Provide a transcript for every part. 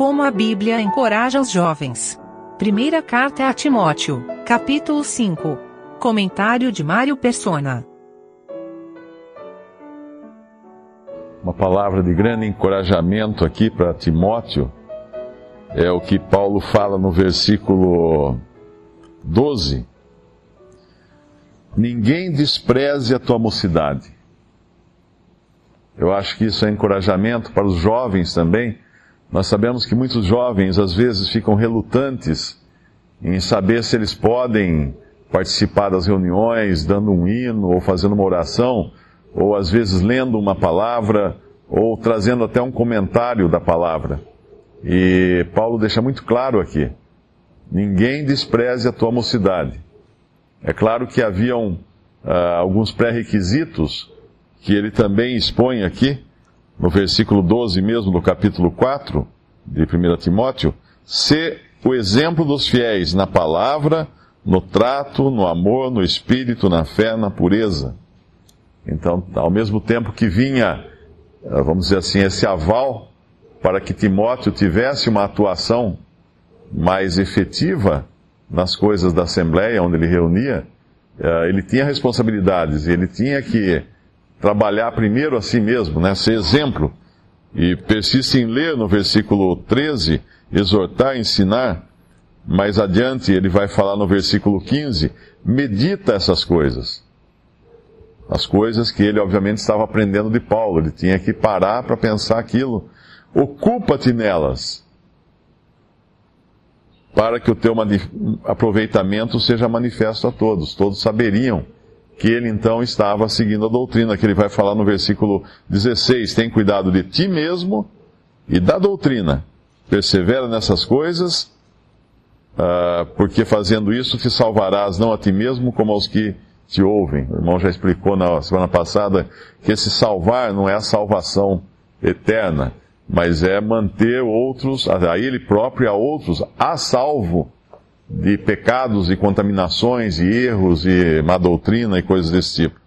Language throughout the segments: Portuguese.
Como a Bíblia encoraja os jovens. Primeira carta a Timóteo, capítulo 5. Comentário de Mário Persona. Uma palavra de grande encorajamento aqui para Timóteo é o que Paulo fala no versículo 12. Ninguém despreze a tua mocidade. Eu acho que isso é encorajamento para os jovens também. Nós sabemos que muitos jovens às vezes ficam relutantes em saber se eles podem participar das reuniões, dando um hino ou fazendo uma oração, ou às vezes lendo uma palavra, ou trazendo até um comentário da palavra. E Paulo deixa muito claro aqui: ninguém despreze a tua mocidade. É claro que haviam ah, alguns pré-requisitos que ele também expõe aqui, no versículo 12 mesmo do capítulo 4 de 1 Timóteo, ser o exemplo dos fiéis na palavra, no trato, no amor, no espírito, na fé, na pureza. Então, ao mesmo tempo que vinha, ah, vamos dizer assim, esse aval para que Timóteo tivesse uma atuação mais efetiva nas coisas da Assembleia, onde ele reunia, ah, ele tinha responsabilidades ele tinha que trabalhar primeiro a si mesmo, né? ser exemplo. E persiste em ler no versículo 13, exortar, ensinar. Mais adiante ele vai falar no versículo 15, medita essas coisas. As coisas que ele obviamente estava aprendendo de Paulo, ele tinha que parar para pensar aquilo. Ocupa-te nelas, para que o teu aproveitamento seja manifesto a todos. Todos saberiam que ele então estava seguindo a doutrina, que ele vai falar no versículo 16: Tem cuidado de ti mesmo e da doutrina. Persevera nessas coisas, uh, porque fazendo isso te salvarás não a ti mesmo, como aos que te ouvem. O irmão já explicou na semana passada que esse salvar não é a salvação eterna, mas é manter outros, a ele próprio e a outros, a salvo de pecados e contaminações e erros e má doutrina e coisas desse tipo.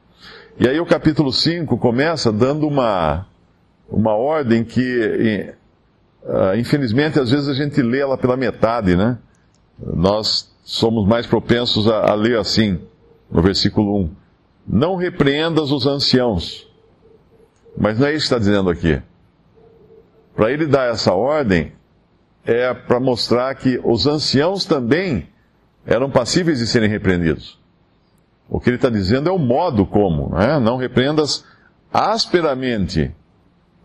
E aí o capítulo 5 começa dando uma, uma ordem que, uh, infelizmente, às vezes a gente lê ela pela metade, né? Nós somos mais propensos a, a ler assim, no versículo 1. Não repreendas os anciãos. Mas não é isso que está dizendo aqui. Para ele dar essa ordem, é para mostrar que os anciãos também eram passíveis de serem repreendidos. O que ele está dizendo é o modo como, não, é? não repreendas asperamente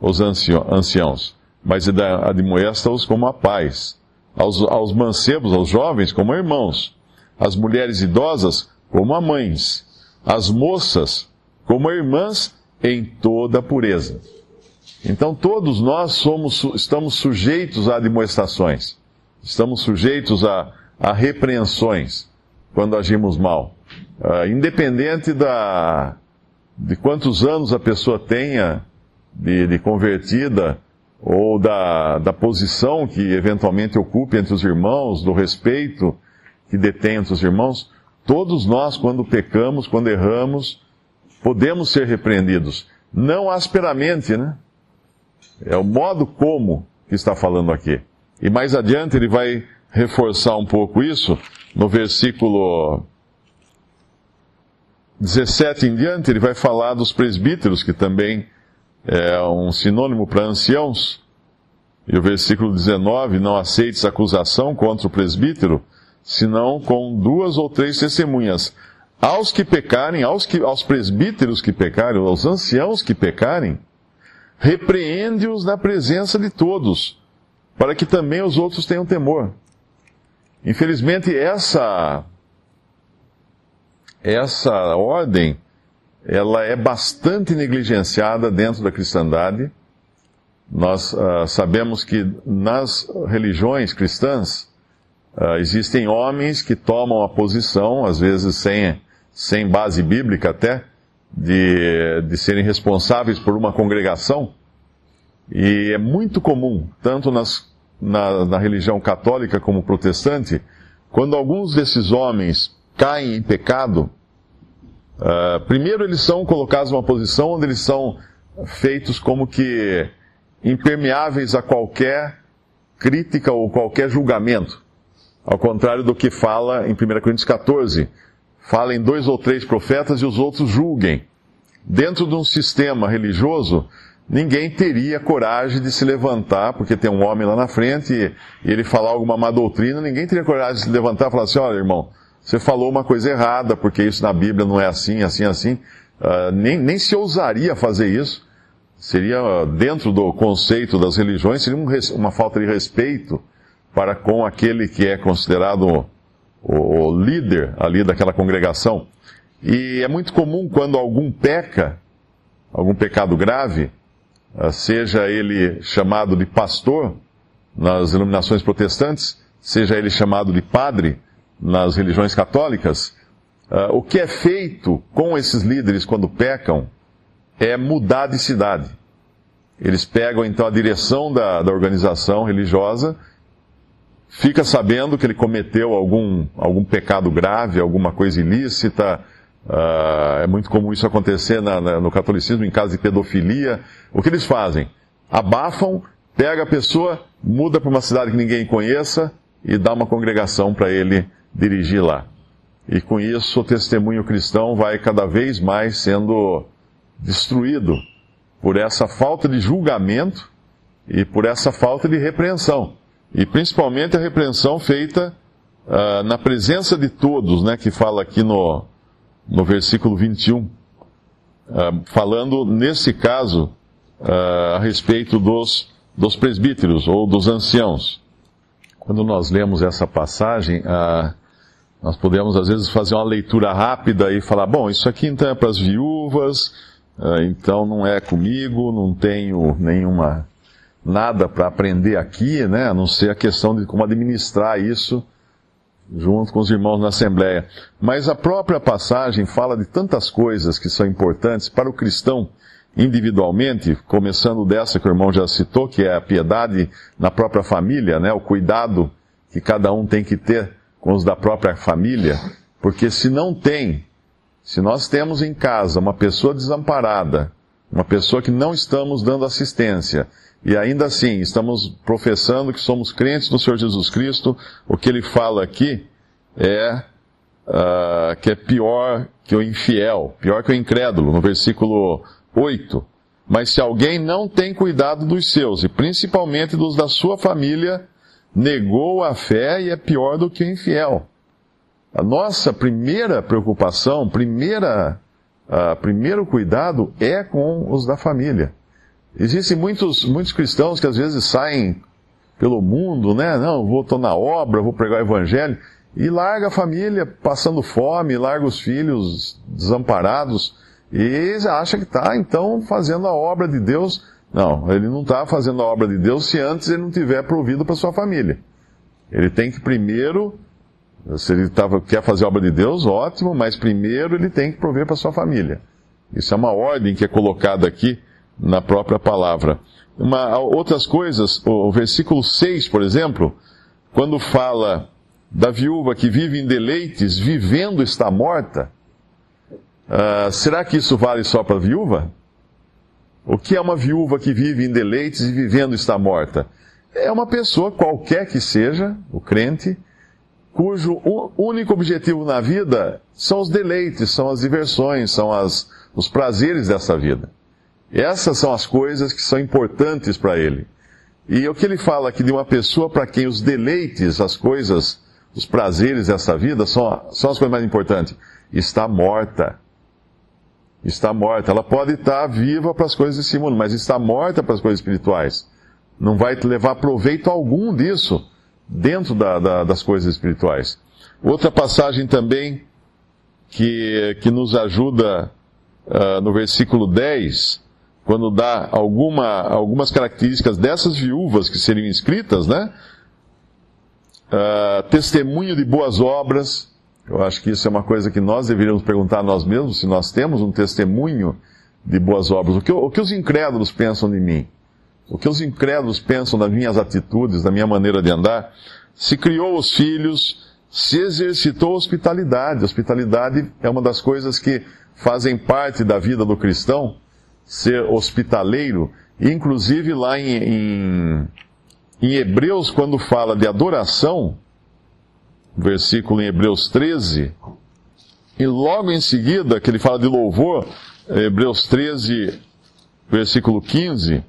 os anciãos, mas admoesta-os como a paz, aos, aos mancebos, aos jovens, como irmãos, as mulheres idosas, como a mães, as moças, como irmãs, em toda a pureza. Então todos nós somos, estamos sujeitos a admoestações, estamos sujeitos a, a repreensões quando agimos mal. Uh, independente da, de quantos anos a pessoa tenha de, de convertida, ou da, da posição que eventualmente ocupe entre os irmãos, do respeito que detém entre os irmãos, todos nós, quando pecamos, quando erramos, podemos ser repreendidos. Não asperamente, né? É o modo como que está falando aqui. E mais adiante ele vai reforçar um pouco isso no versículo 17 em diante, ele vai falar dos presbíteros, que também é um sinônimo para anciãos. E o versículo 19, não aceites acusação contra o presbítero, senão com duas ou três testemunhas. Aos que pecarem, aos, que, aos presbíteros que pecarem, aos anciãos que pecarem, repreende-os na presença de todos, para que também os outros tenham temor. Infelizmente, essa, essa ordem, ela é bastante negligenciada dentro da cristandade. Nós uh, sabemos que nas religiões cristãs, uh, existem homens que tomam a posição, às vezes sem, sem base bíblica até, de, de serem responsáveis por uma congregação. E é muito comum, tanto nas, na, na religião católica como protestante, quando alguns desses homens caem em pecado, uh, primeiro eles são colocados numa posição onde eles são feitos como que impermeáveis a qualquer crítica ou qualquer julgamento. Ao contrário do que fala em 1 Coríntios 14. Falem dois ou três profetas e os outros julguem. Dentro de um sistema religioso, ninguém teria coragem de se levantar, porque tem um homem lá na frente e ele falar alguma má doutrina, ninguém teria coragem de se levantar e falar assim: olha, irmão, você falou uma coisa errada, porque isso na Bíblia não é assim, assim, assim. Uh, nem, nem se ousaria fazer isso. Seria, dentro do conceito das religiões, seria um, uma falta de respeito para com aquele que é considerado o, o líder ali daquela congregação. E é muito comum quando algum peca, algum pecado grave, uh, seja ele chamado de pastor nas iluminações protestantes, seja ele chamado de padre nas religiões católicas, uh, o que é feito com esses líderes quando pecam é mudar de cidade. Eles pegam então a direção da, da organização religiosa, fica sabendo que ele cometeu algum, algum pecado grave, alguma coisa ilícita. Uh, é muito comum isso acontecer na, na, no catolicismo, em caso de pedofilia. O que eles fazem? Abafam, pega a pessoa, muda para uma cidade que ninguém conheça e dá uma congregação para ele dirigir lá. E com isso o testemunho cristão vai cada vez mais sendo destruído por essa falta de julgamento e por essa falta de repreensão. E principalmente a repreensão feita uh, na presença de todos, né, que fala aqui no, no versículo 21, uh, ah, falando nesse caso uh, a respeito dos, dos presbíteros ou dos anciãos. Quando nós lemos essa passagem, nós podemos às vezes fazer uma leitura rápida e falar, bom, isso aqui então é para as viúvas, então não é comigo, não tenho nenhuma nada para aprender aqui, né? A não ser a questão de como administrar isso junto com os irmãos na Assembleia. Mas a própria passagem fala de tantas coisas que são importantes para o cristão individualmente, começando dessa que o irmão já citou, que é a piedade na própria família, né? O cuidado que cada um tem que ter com os da própria família, porque se não tem se nós temos em casa uma pessoa desamparada, uma pessoa que não estamos dando assistência, e ainda assim estamos professando que somos crentes no Senhor Jesus Cristo, o que ele fala aqui é uh, que é pior que o infiel, pior que o incrédulo, no versículo 8. Mas se alguém não tem cuidado dos seus, e principalmente dos da sua família, negou a fé e é pior do que o infiel. A nossa primeira preocupação, primeira, uh, primeiro cuidado é com os da família. Existem muitos, muitos cristãos que às vezes saem pelo mundo, né? Não, vou estou na obra, vou pregar o evangelho, e larga a família passando fome, larga os filhos desamparados, e acha que está então fazendo a obra de Deus. Não, ele não está fazendo a obra de Deus se antes ele não tiver provido para sua família. Ele tem que primeiro se ele tava, quer fazer a obra de Deus, ótimo, mas primeiro ele tem que prover para sua família. Isso é uma ordem que é colocada aqui na própria palavra. Uma, outras coisas, o, o versículo 6, por exemplo, quando fala da viúva que vive em deleites, vivendo está morta, uh, será que isso vale só para a viúva? O que é uma viúva que vive em deleites e vivendo está morta? É uma pessoa, qualquer que seja, o crente, cujo único objetivo na vida são os deleites, são as diversões, são as, os prazeres dessa vida. Essas são as coisas que são importantes para ele. E o que ele fala aqui de uma pessoa para quem os deleites, as coisas, os prazeres dessa vida são, são as coisas mais importantes, está morta. Está morta. Ela pode estar viva para as coisas desse mundo, mas está morta para as coisas espirituais. Não vai levar proveito algum disso dentro da, da, das coisas espirituais. Outra passagem também que, que nos ajuda uh, no versículo 10, quando dá alguma, algumas características dessas viúvas que seriam inscritas, né? Uh, testemunho de boas obras. Eu acho que isso é uma coisa que nós deveríamos perguntar a nós mesmos, se nós temos um testemunho de boas obras. O que, o que os incrédulos pensam de mim? o que os incrédulos pensam das minhas atitudes, da minha maneira de andar, se criou os filhos, se exercitou hospitalidade. Hospitalidade é uma das coisas que fazem parte da vida do cristão, ser hospitaleiro. Inclusive lá em, em, em Hebreus, quando fala de adoração, versículo em Hebreus 13, e logo em seguida, que ele fala de louvor, Hebreus 13, versículo 15,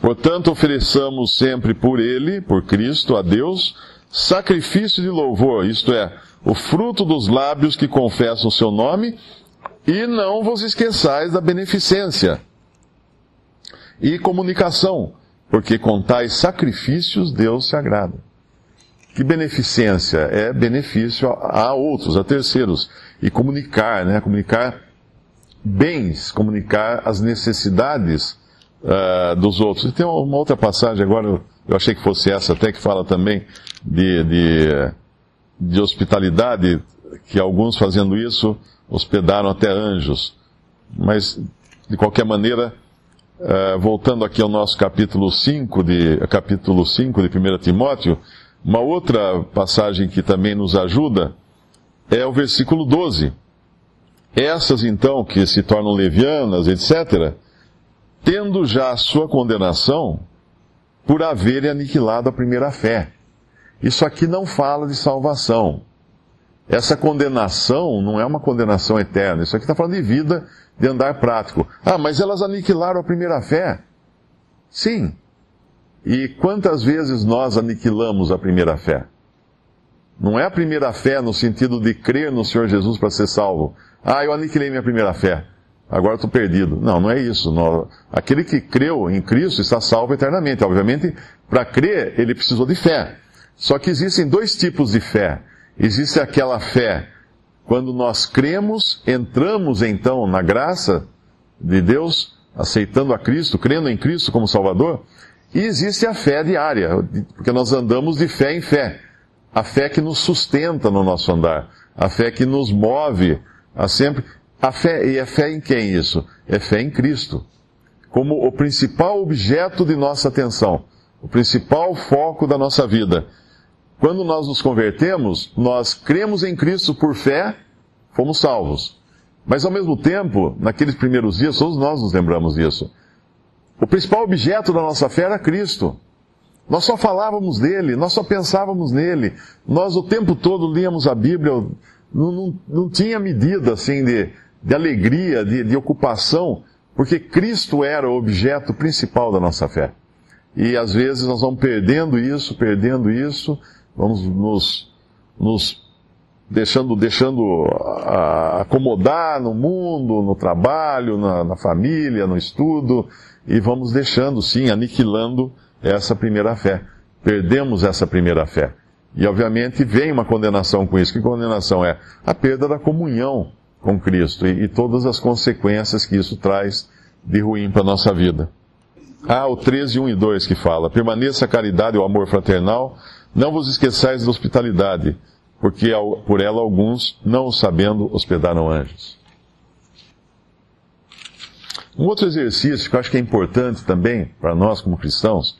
portanto ofereçamos sempre por ele, por Cristo, a Deus, sacrifício de louvor, isto é, o fruto dos lábios que confessam o seu nome, e não vos esqueçais da beneficência e comunicação, porque com tais sacrifícios Deus se agrada. Que beneficência? É benefício a outros, a terceiros. E comunicar, né? Comunicar bens, comunicar as necessidades uh, dos outros. E tem uma outra passagem agora, eu achei que fosse essa até, que fala também de, de, de hospitalidade, que alguns fazendo isso hospedaram até anjos. Mas, de qualquer maneira, uh, voltando aqui ao nosso capítulo 5 de, capítulo 5 de 1 Timóteo, uma outra passagem que também nos ajuda é o versículo 12. Essas, então, que se tornam levianas, etc., tendo já a sua condenação por haverem aniquilado a primeira fé. Isso aqui não fala de salvação. Essa condenação não é uma condenação eterna. Isso aqui está falando de vida, de andar prático. Ah, mas elas aniquilaram a primeira fé. Sim. E quantas vezes nós aniquilamos a primeira fé? Não é a primeira fé no sentido de crer no Senhor Jesus para ser salvo. Ah, eu aniquilei minha primeira fé. Agora estou perdido. Não, não é isso. Não. Aquele que creu em Cristo está salvo eternamente. Obviamente, para crer, ele precisou de fé. Só que existem dois tipos de fé. Existe aquela fé quando nós cremos, entramos então na graça de Deus, aceitando a Cristo, crendo em Cristo como Salvador, e existe a fé diária, porque nós andamos de fé em fé. A fé que nos sustenta no nosso andar, a fé que nos move a sempre. A fé, e é fé em quem isso? É fé em Cristo. Como o principal objeto de nossa atenção, o principal foco da nossa vida. Quando nós nos convertemos, nós cremos em Cristo por fé, fomos salvos. Mas ao mesmo tempo, naqueles primeiros dias, todos nós nos lembramos disso. O principal objeto da nossa fé era Cristo. Nós só falávamos dele, nós só pensávamos nele. Nós o tempo todo líamos a Bíblia, não, não, não tinha medida assim de, de alegria, de, de ocupação, porque Cristo era o objeto principal da nossa fé. E às vezes nós vamos perdendo isso, perdendo isso, vamos nos, nos deixando, deixando acomodar no mundo, no trabalho, na, na, família, no estudo, e vamos deixando, sim, aniquilando essa primeira fé. Perdemos essa primeira fé. E obviamente vem uma condenação com isso. Que condenação é? A perda da comunhão com Cristo e, e todas as consequências que isso traz de ruim para a nossa vida. Ah, o 13, 1 e 2 que fala: Permaneça a caridade e o amor fraternal não vos esqueçais da hospitalidade, porque por ela alguns, não sabendo, hospedaram anjos. Um outro exercício que eu acho que é importante também para nós como cristãos,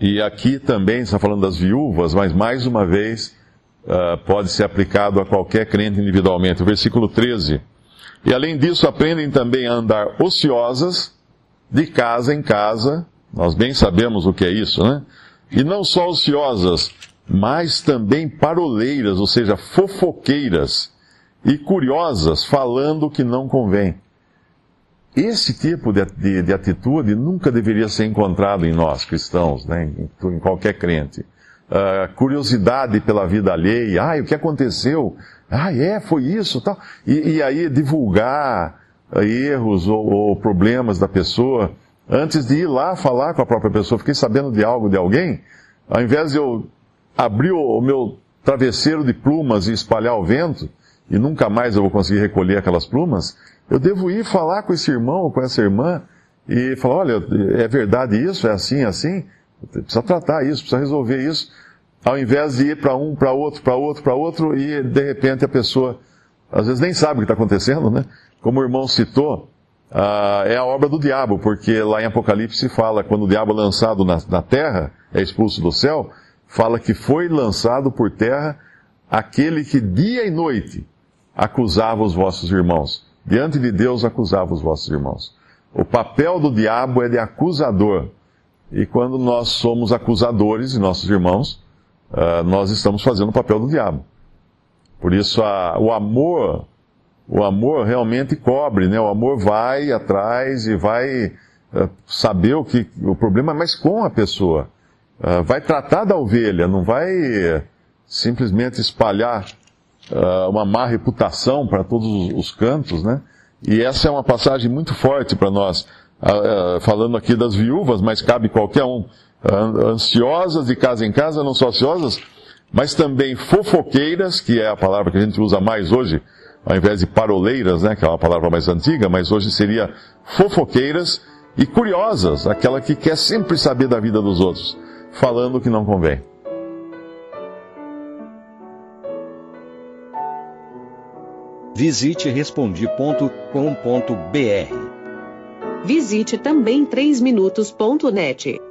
e aqui também está falando das viúvas, mas mais uma vez uh, pode ser aplicado a qualquer crente individualmente. O versículo 13. E além disso, aprendem também a andar ociosas, de casa em casa. Nós bem sabemos o que é isso, né? E não só ociosas, mas também paroleiras, ou seja, fofoqueiras e curiosas, falando o que não convém. Esse tipo de, de, de, atitude nunca deveria ser encontrado em nós cristãos, né, em, em qualquer crente. Uh, curiosidade pela vida alheia, ah, o que aconteceu? Ah, é, foi isso, tal. E, e aí divulgar uh, erros ou, ou problemas da pessoa antes de ir lá falar com a própria pessoa, fiquei sabendo de algo de alguém, ao invés de eu abrir o meu travesseiro de plumas e espalhar o vento, e nunca mais eu vou conseguir recolher aquelas plumas, eu devo ir falar com esse irmão ou com essa irmã e falar, olha, é verdade isso, é assim, é assim, precisa tratar isso, precisa resolver isso, ao invés de ir para um, para outro, para outro, para outro, e de repente a pessoa, às vezes nem sabe o que está acontecendo, né? Como o irmão citou, ah, é a obra do diabo, porque lá em Apocalipse fala, quando o diabo é lançado na, na terra, é expulso do céu, fala que foi lançado por terra aquele que dia e noite acusava os vossos irmãos. Diante de Deus acusava os vossos irmãos. O papel do diabo é de acusador. E quando nós somos acusadores de nossos irmãos, uh, nós estamos fazendo o papel do diabo. Por isso a, o amor, o amor realmente cobre, né? O amor vai atrás e vai uh, saber o que o problema, mas com a pessoa. Uh, vai tratar da ovelha, não vai simplesmente espalhar uma má reputação para todos os cantos, né? E essa é uma passagem muito forte para nós. Uh, falando aqui das viúvas, mas cabe qualquer um, uh, ansiosas de casa em casa, não só ansiosas, mas também fofoqueiras, que é a palavra que a gente usa mais hoje, ao invés de paroleiras, né, que é uma palavra mais antiga, mas hoje seria fofoqueiras e curiosas, aquela que quer sempre saber da vida dos outros, falando o que não convém. Visite respondi.com.br Visite também 3minutos.net.